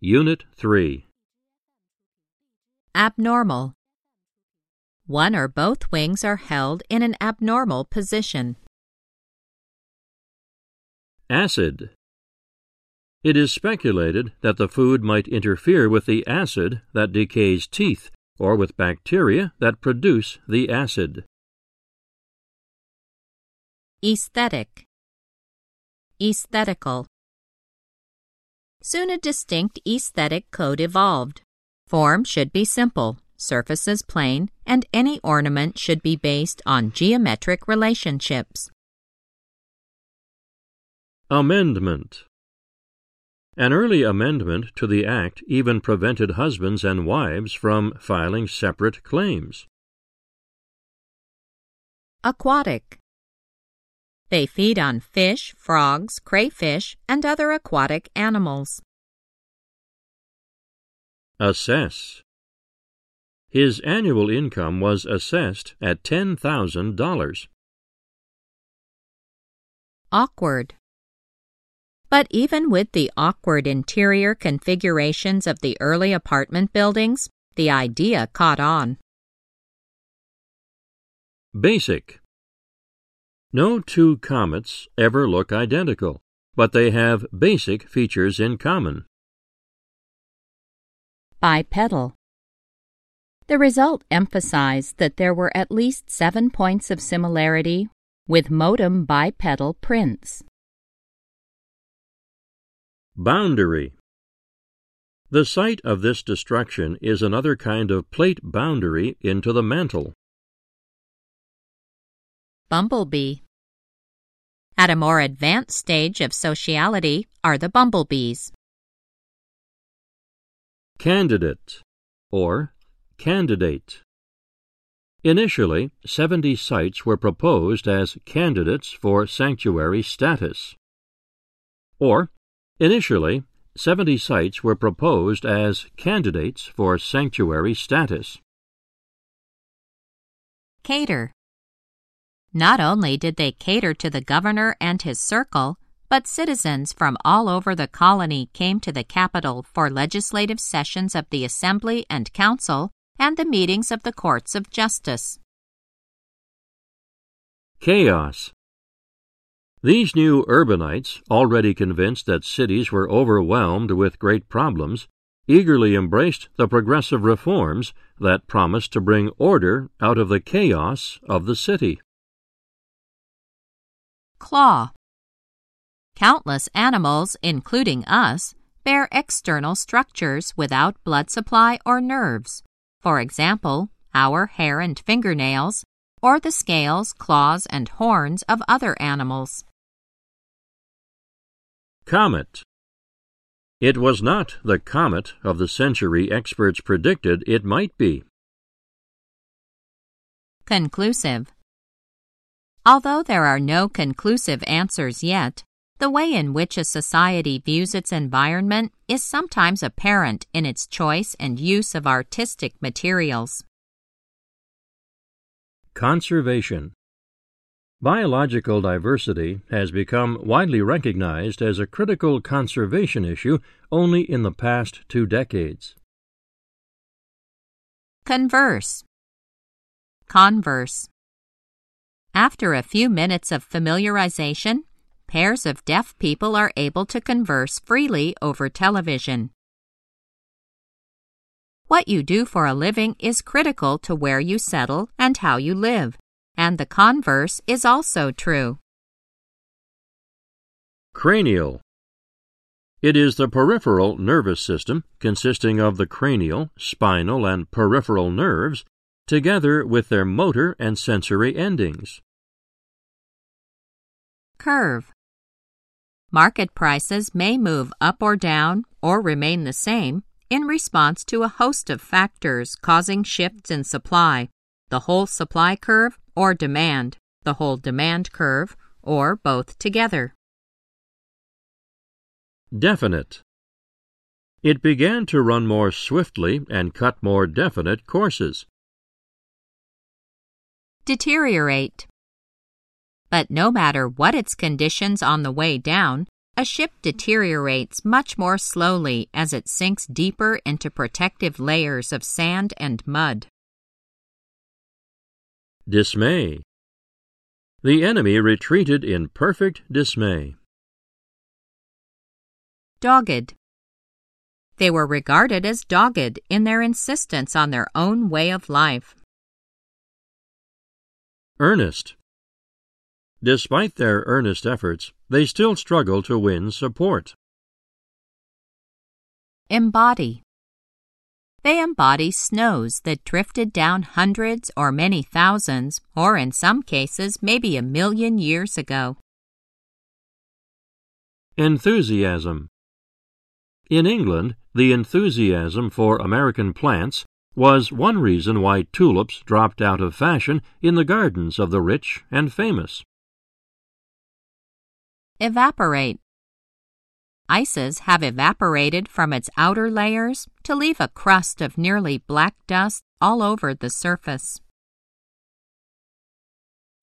Unit 3 Abnormal. One or both wings are held in an abnormal position. Acid. It is speculated that the food might interfere with the acid that decays teeth or with bacteria that produce the acid. Aesthetic. Aesthetical. Soon a distinct aesthetic code evolved. Form should be simple, surfaces plain, and any ornament should be based on geometric relationships. Amendment. An early amendment to the Act even prevented husbands and wives from filing separate claims. Aquatic. They feed on fish, frogs, crayfish, and other aquatic animals. Assess. His annual income was assessed at $10,000. Awkward. But even with the awkward interior configurations of the early apartment buildings, the idea caught on. Basic. No two comets ever look identical, but they have basic features in common. Bipedal. The result emphasized that there were at least seven points of similarity with modem bipedal prints. Boundary. The site of this destruction is another kind of plate boundary into the mantle. Bumblebee. At a more advanced stage of sociality are the bumblebees. Candidate or candidate. Initially, 70 sites were proposed as candidates for sanctuary status. Or, initially, 70 sites were proposed as candidates for sanctuary status. Cater. Not only did they cater to the governor and his circle, but citizens from all over the colony came to the capital for legislative sessions of the Assembly and Council and the meetings of the courts of justice. Chaos. These new urbanites, already convinced that cities were overwhelmed with great problems, eagerly embraced the progressive reforms that promised to bring order out of the chaos of the city. Claw. Countless animals, including us, bear external structures without blood supply or nerves. For example, our hair and fingernails, or the scales, claws, and horns of other animals. Comet. It was not the comet of the century experts predicted it might be. Conclusive. Although there are no conclusive answers yet, the way in which a society views its environment is sometimes apparent in its choice and use of artistic materials. Conservation Biological diversity has become widely recognized as a critical conservation issue only in the past two decades. Converse. Converse. After a few minutes of familiarization, pairs of deaf people are able to converse freely over television. What you do for a living is critical to where you settle and how you live, and the converse is also true. Cranial. It is the peripheral nervous system, consisting of the cranial, spinal, and peripheral nerves, together with their motor and sensory endings. Curve. Market prices may move up or down or remain the same in response to a host of factors causing shifts in supply, the whole supply curve or demand, the whole demand curve, or both together. Definite. It began to run more swiftly and cut more definite courses. Deteriorate. But no matter what its conditions on the way down, a ship deteriorates much more slowly as it sinks deeper into protective layers of sand and mud. Dismay. The enemy retreated in perfect dismay. Dogged. They were regarded as dogged in their insistence on their own way of life. Earnest. Despite their earnest efforts, they still struggle to win support. Embody. They embody snows that drifted down hundreds or many thousands, or in some cases, maybe a million years ago. Enthusiasm. In England, the enthusiasm for American plants was one reason why tulips dropped out of fashion in the gardens of the rich and famous. Evaporate. Ices have evaporated from its outer layers to leave a crust of nearly black dust all over the surface.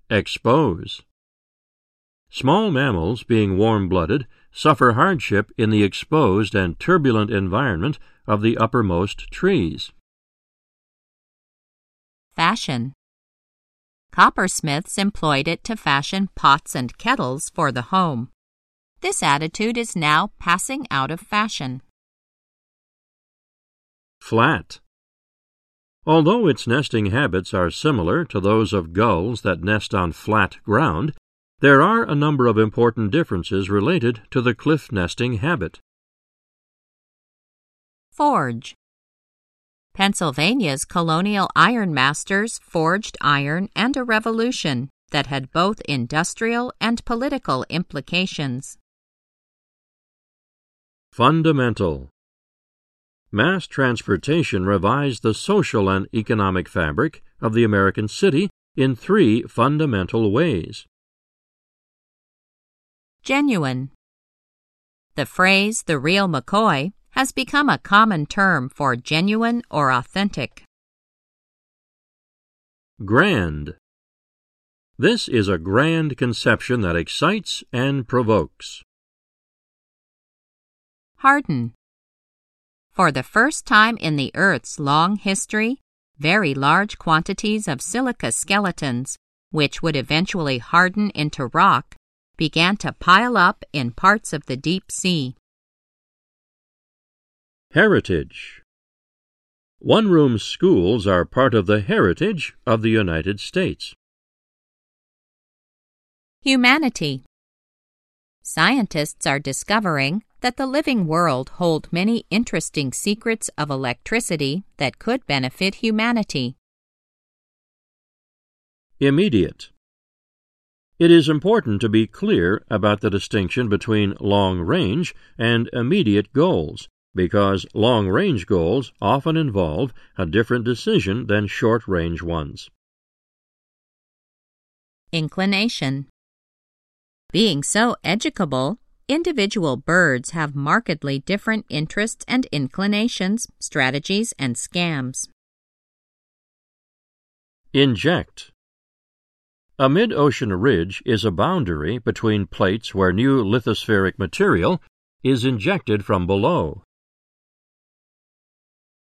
Expose. Small mammals, being warm blooded, suffer hardship in the exposed and turbulent environment of the uppermost trees. Fashion. Coppersmiths employed it to fashion pots and kettles for the home. This attitude is now passing out of fashion. Flat. Although its nesting habits are similar to those of gulls that nest on flat ground, there are a number of important differences related to the cliff nesting habit. Forge. Pennsylvania's colonial ironmasters forged iron and a revolution that had both industrial and political implications. Fundamental. Mass transportation revised the social and economic fabric of the American city in three fundamental ways. Genuine. The phrase, the real McCoy, has become a common term for genuine or authentic. Grand. This is a grand conception that excites and provokes. Harden. For the first time in the Earth's long history, very large quantities of silica skeletons, which would eventually harden into rock, began to pile up in parts of the deep sea. Heritage. One room schools are part of the heritage of the United States. Humanity. Scientists are discovering that the living world hold many interesting secrets of electricity that could benefit humanity. Immediate. It is important to be clear about the distinction between long range and immediate goals because long range goals often involve a different decision than short range ones. Inclination Being so educable, individual birds have markedly different interests and inclinations, strategies, and scams. Inject A mid ocean ridge is a boundary between plates where new lithospheric material is injected from below.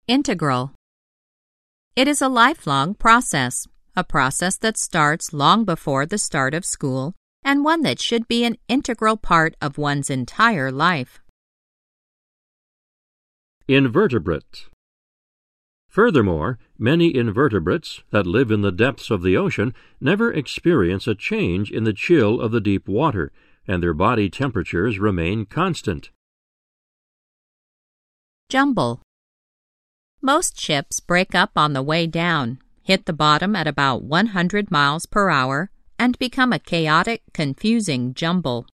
Integral. It is a lifelong process, a process that starts long before the start of school, and one that should be an integral part of one's entire life. Invertebrate. Furthermore, many invertebrates that live in the depths of the ocean never experience a change in the chill of the deep water, and their body temperatures remain constant. Jumble. Most ships break up on the way down, hit the bottom at about 100 miles per hour, and become a chaotic, confusing jumble.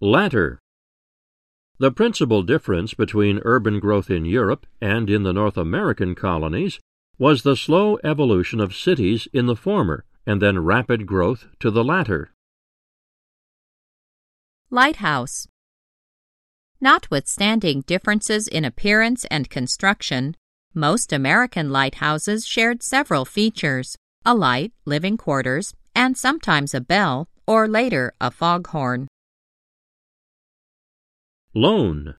Latter. The principal difference between urban growth in Europe and in the North American colonies was the slow evolution of cities in the former and then rapid growth to the latter. Lighthouse. Notwithstanding differences in appearance and construction, most American lighthouses shared several features a light, living quarters, and sometimes a bell, or later a foghorn. Lone.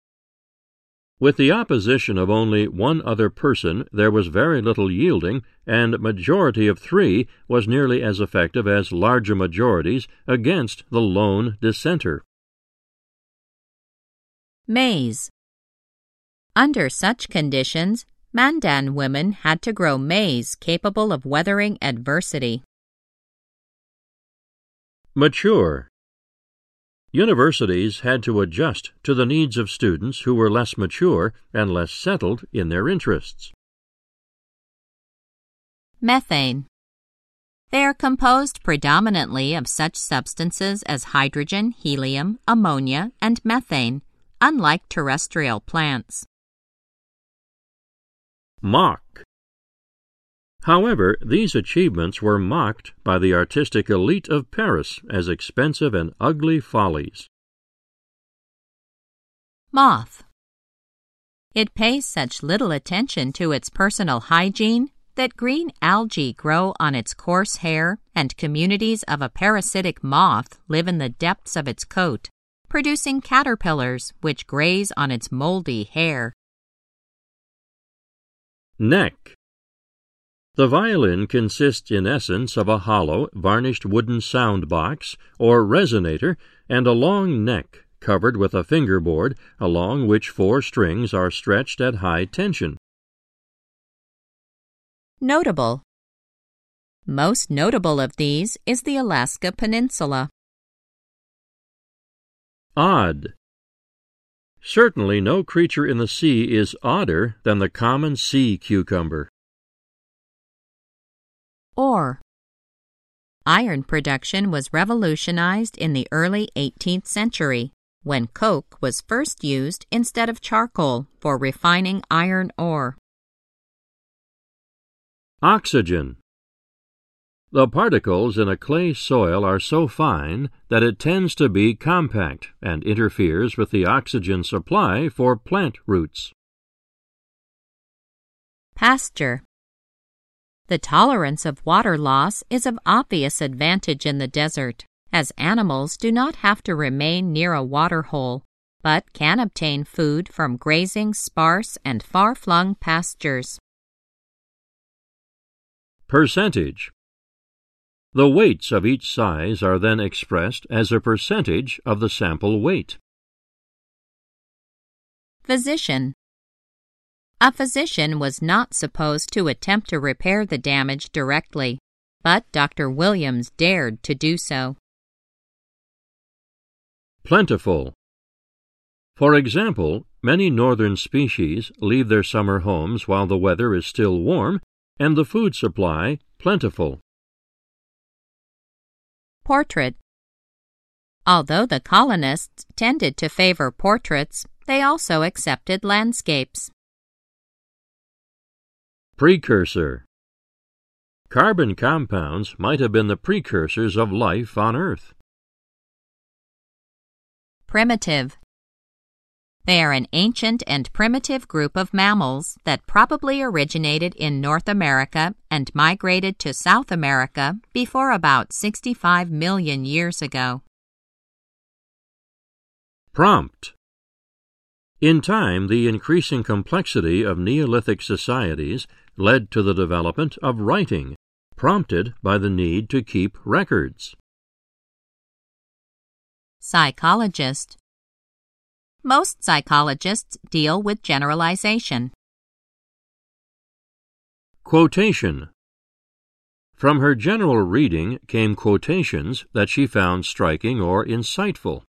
With the opposition of only one other person, there was very little yielding, and majority of three was nearly as effective as larger majorities against the lone dissenter. Maize. Under such conditions, Mandan women had to grow maize capable of weathering adversity. Mature. Universities had to adjust to the needs of students who were less mature and less settled in their interests. Methane. They are composed predominantly of such substances as hydrogen, helium, ammonia, and methane, unlike terrestrial plants. Mock. However, these achievements were mocked by the artistic elite of Paris as expensive and ugly follies. Moth. It pays such little attention to its personal hygiene that green algae grow on its coarse hair and communities of a parasitic moth live in the depths of its coat, producing caterpillars which graze on its moldy hair. Neck. The violin consists in essence of a hollow, varnished wooden sound box or resonator and a long neck covered with a fingerboard along which four strings are stretched at high tension. Notable. Most notable of these is the Alaska Peninsula. Odd. Certainly no creature in the sea is odder than the common sea cucumber. Ore. Iron production was revolutionized in the early 18th century when coke was first used instead of charcoal for refining iron ore. Oxygen. The particles in a clay soil are so fine that it tends to be compact and interferes with the oxygen supply for plant roots. Pasture. The tolerance of water loss is of obvious advantage in the desert, as animals do not have to remain near a water hole, but can obtain food from grazing sparse and far flung pastures. Percentage. The weights of each size are then expressed as a percentage of the sample weight. Physician. A physician was not supposed to attempt to repair the damage directly, but Dr. Williams dared to do so. Plentiful. For example, many northern species leave their summer homes while the weather is still warm and the food supply plentiful. Portrait. Although the colonists tended to favor portraits, they also accepted landscapes. Precursor Carbon compounds might have been the precursors of life on Earth. Primitive. They are an ancient and primitive group of mammals that probably originated in North America and migrated to South America before about 65 million years ago. Prompt In time, the increasing complexity of Neolithic societies led to the development of writing, prompted by the need to keep records. Psychologist Most psychologists deal with generalization. Quotation From her general reading came quotations that she found striking or insightful.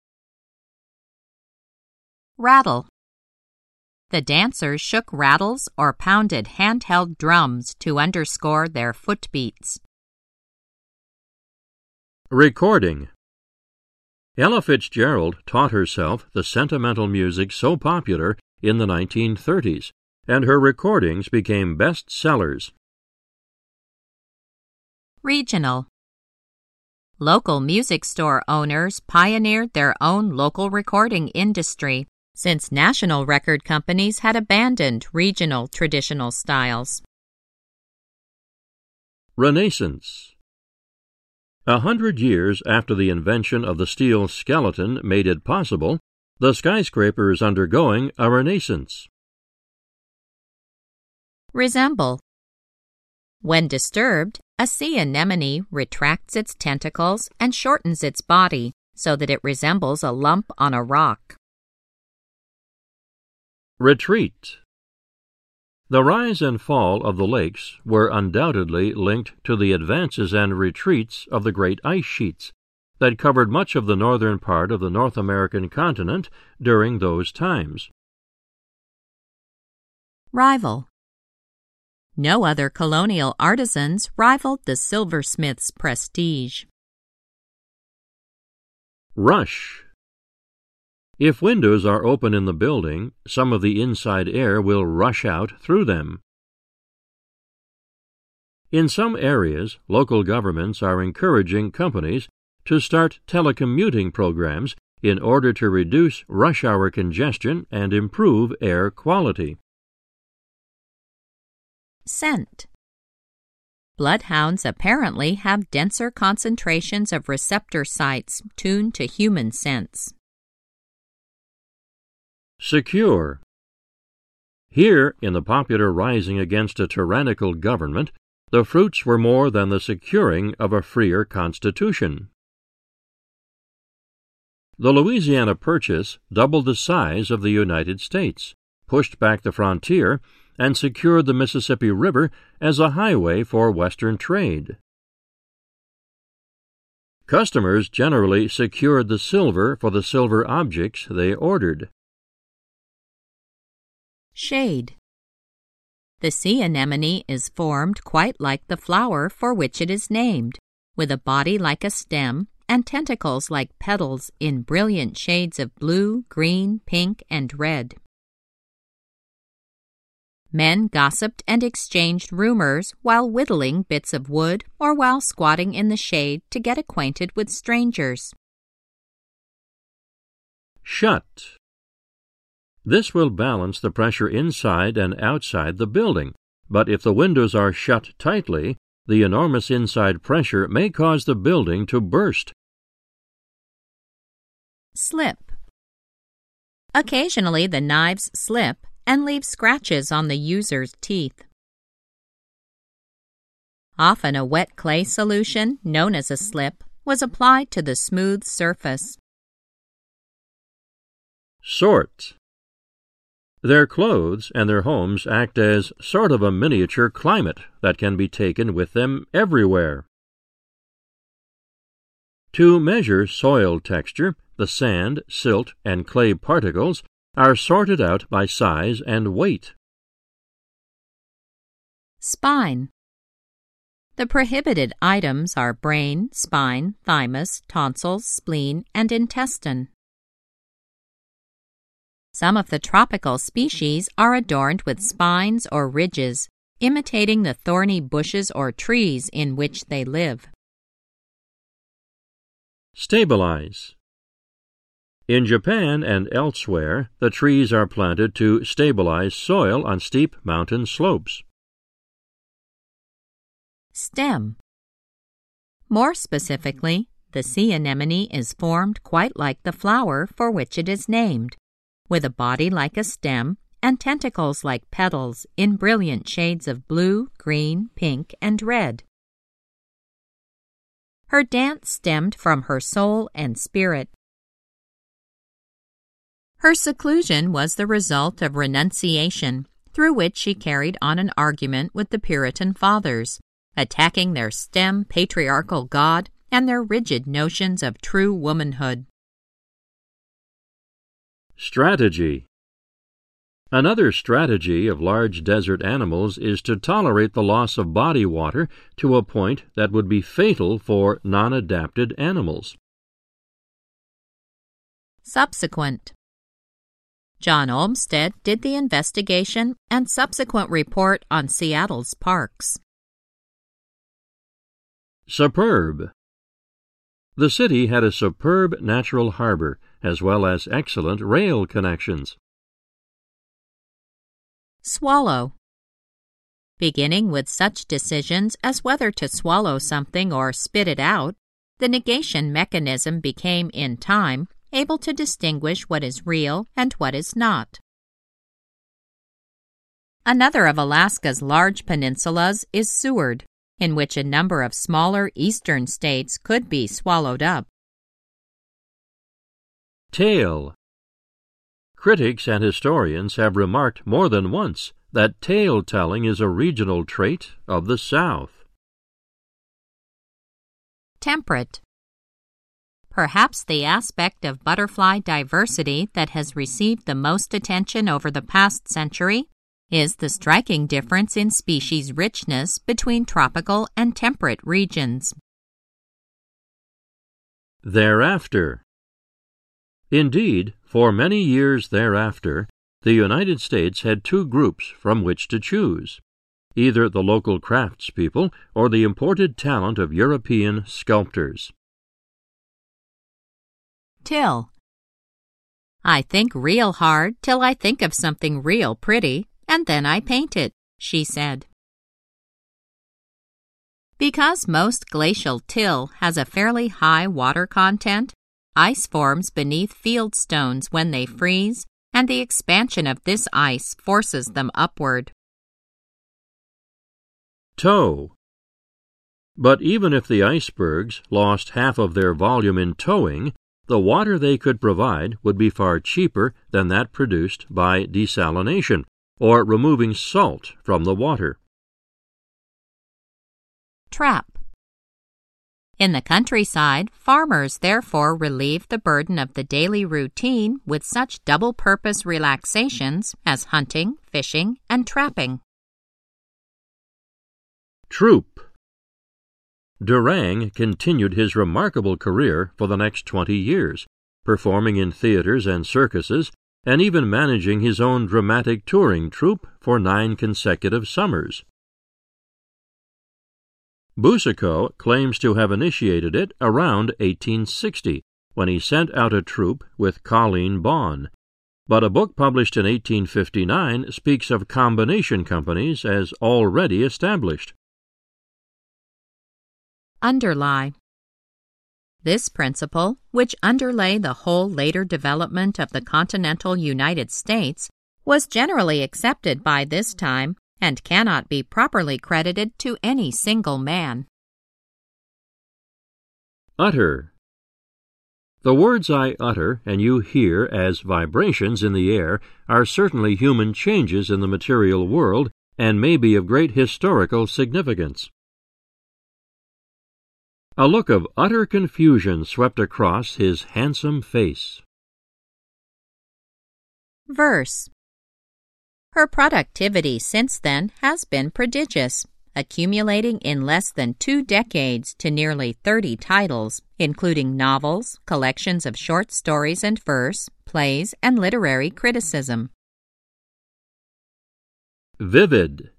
Rattle the dancers shook rattles or pounded handheld drums to underscore their footbeats. Recording Ella Fitzgerald taught herself the sentimental music so popular in the 1930s, and her recordings became best sellers. Regional Local music store owners pioneered their own local recording industry since national record companies had abandoned regional traditional styles. Renaissance A hundred years after the invention of the steel skeleton made it possible, the skyscraper is undergoing a renaissance. Resemble. When disturbed, a sea anemone retracts its tentacles and shortens its body so that it resembles a lump on a rock. Retreat. The rise and fall of the lakes were undoubtedly linked to the advances and retreats of the great ice sheets that covered much of the northern part of the North American continent during those times. Rival. No other colonial artisans rivaled the silversmith's prestige. Rush. If windows are open in the building, some of the inside air will rush out through them. In some areas, local governments are encouraging companies to start telecommuting programs in order to reduce rush hour congestion and improve air quality. Scent. Bloodhounds apparently have denser concentrations of receptor sites tuned to human scents. Secure. Here, in the popular rising against a tyrannical government, the fruits were more than the securing of a freer constitution. The Louisiana Purchase doubled the size of the United States, pushed back the frontier, and secured the Mississippi River as a highway for Western trade. Customers generally secured the silver for the silver objects they ordered. Shade. The sea anemone is formed quite like the flower for which it is named, with a body like a stem and tentacles like petals in brilliant shades of blue, green, pink, and red. Men gossiped and exchanged rumors while whittling bits of wood or while squatting in the shade to get acquainted with strangers. Shut. This will balance the pressure inside and outside the building, but if the windows are shut tightly, the enormous inside pressure may cause the building to burst. Slip. Occasionally the knives slip and leave scratches on the user's teeth. Often a wet clay solution, known as a slip, was applied to the smooth surface. Sort. Their clothes and their homes act as sort of a miniature climate that can be taken with them everywhere. To measure soil texture, the sand, silt, and clay particles are sorted out by size and weight. Spine. The prohibited items are brain, spine, thymus, tonsils, spleen, and intestine. Some of the tropical species are adorned with spines or ridges, imitating the thorny bushes or trees in which they live. Stabilize. In Japan and elsewhere, the trees are planted to stabilize soil on steep mountain slopes. Stem. More specifically, the sea anemone is formed quite like the flower for which it is named, with a body like a stem and tentacles like petals in brilliant shades of blue, green, pink, and red. Her dance stemmed from her soul and spirit her seclusion was the result of renunciation, through which she carried on an argument with the Puritan fathers, attacking their stem patriarchal God and their rigid notions of true womanhood. Strategy Another strategy of large desert animals is to tolerate the loss of body water to a point that would be fatal for non adapted animals. Subsequent John Olmsted did the investigation and subsequent report on Seattle's parks. Superb. The city had a superb natural harbor as well as excellent rail connections. Swallow. Beginning with such decisions as whether to swallow something or spit it out, the negation mechanism became, in time, able to distinguish what is real and what is not. Another of Alaska's large peninsulas is Seward, in which a number of smaller eastern states could be swallowed up. Tale Critics and historians have remarked more than once that tale telling is a regional trait of the South. Temperate Perhaps the aspect of butterfly diversity that has received the most attention over the past century is the striking difference in species richness between tropical and temperate regions. Thereafter. Indeed, for many years thereafter, the United States had two groups from which to choose either the local craftspeople or the imported talent of European sculptors. Till. I think real hard till I think of something real pretty, and then I paint it, she said. Because most glacial till has a fairly high water content, ice forms beneath field stones when they freeze, and the expansion of this ice forces them upward. Tow. But even if the icebergs lost half of their volume in towing, the water they could provide would be far cheaper than that produced by desalination, or removing salt from the water. Trap. In the countryside, farmers therefore relieve the burden of the daily routine with such double purpose relaxations as hunting, fishing, and trapping. Troupe Durang continued his remarkable career for the next twenty years, performing in theaters and circuses, and even managing his own dramatic touring troupe for nine consecutive summers. Boucicault claims to have initiated it around 1860, when he sent out a troupe with Colleen Bawn. But a book published in 1859 speaks of combination companies as already established underlie. This principle, which underlay the whole later development of the continental United States, was generally accepted by this time and cannot be properly credited to any single man. Utter. The words I utter and you hear as vibrations in the air are certainly human changes in the material world and may be of great historical significance. A look of utter confusion swept across his handsome face. Verse Her productivity since then has been prodigious, accumulating in less than two decades to nearly 30 titles, including novels, collections of short stories and verse, plays, and literary criticism. Vivid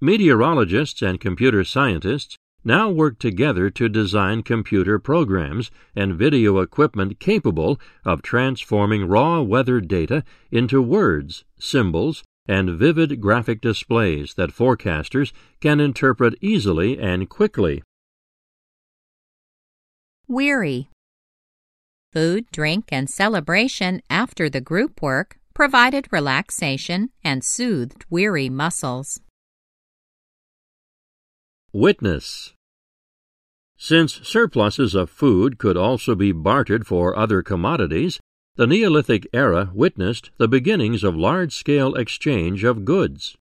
Meteorologists and computer scientists now work together to design computer programs and video equipment capable of transforming raw weather data into words, symbols, and vivid graphic displays that forecasters can interpret easily and quickly. Weary. Food, drink, and celebration after the group work provided relaxation and soothed weary muscles. Witness Since surpluses of food could also be bartered for other commodities, the Neolithic era witnessed the beginnings of large scale exchange of goods.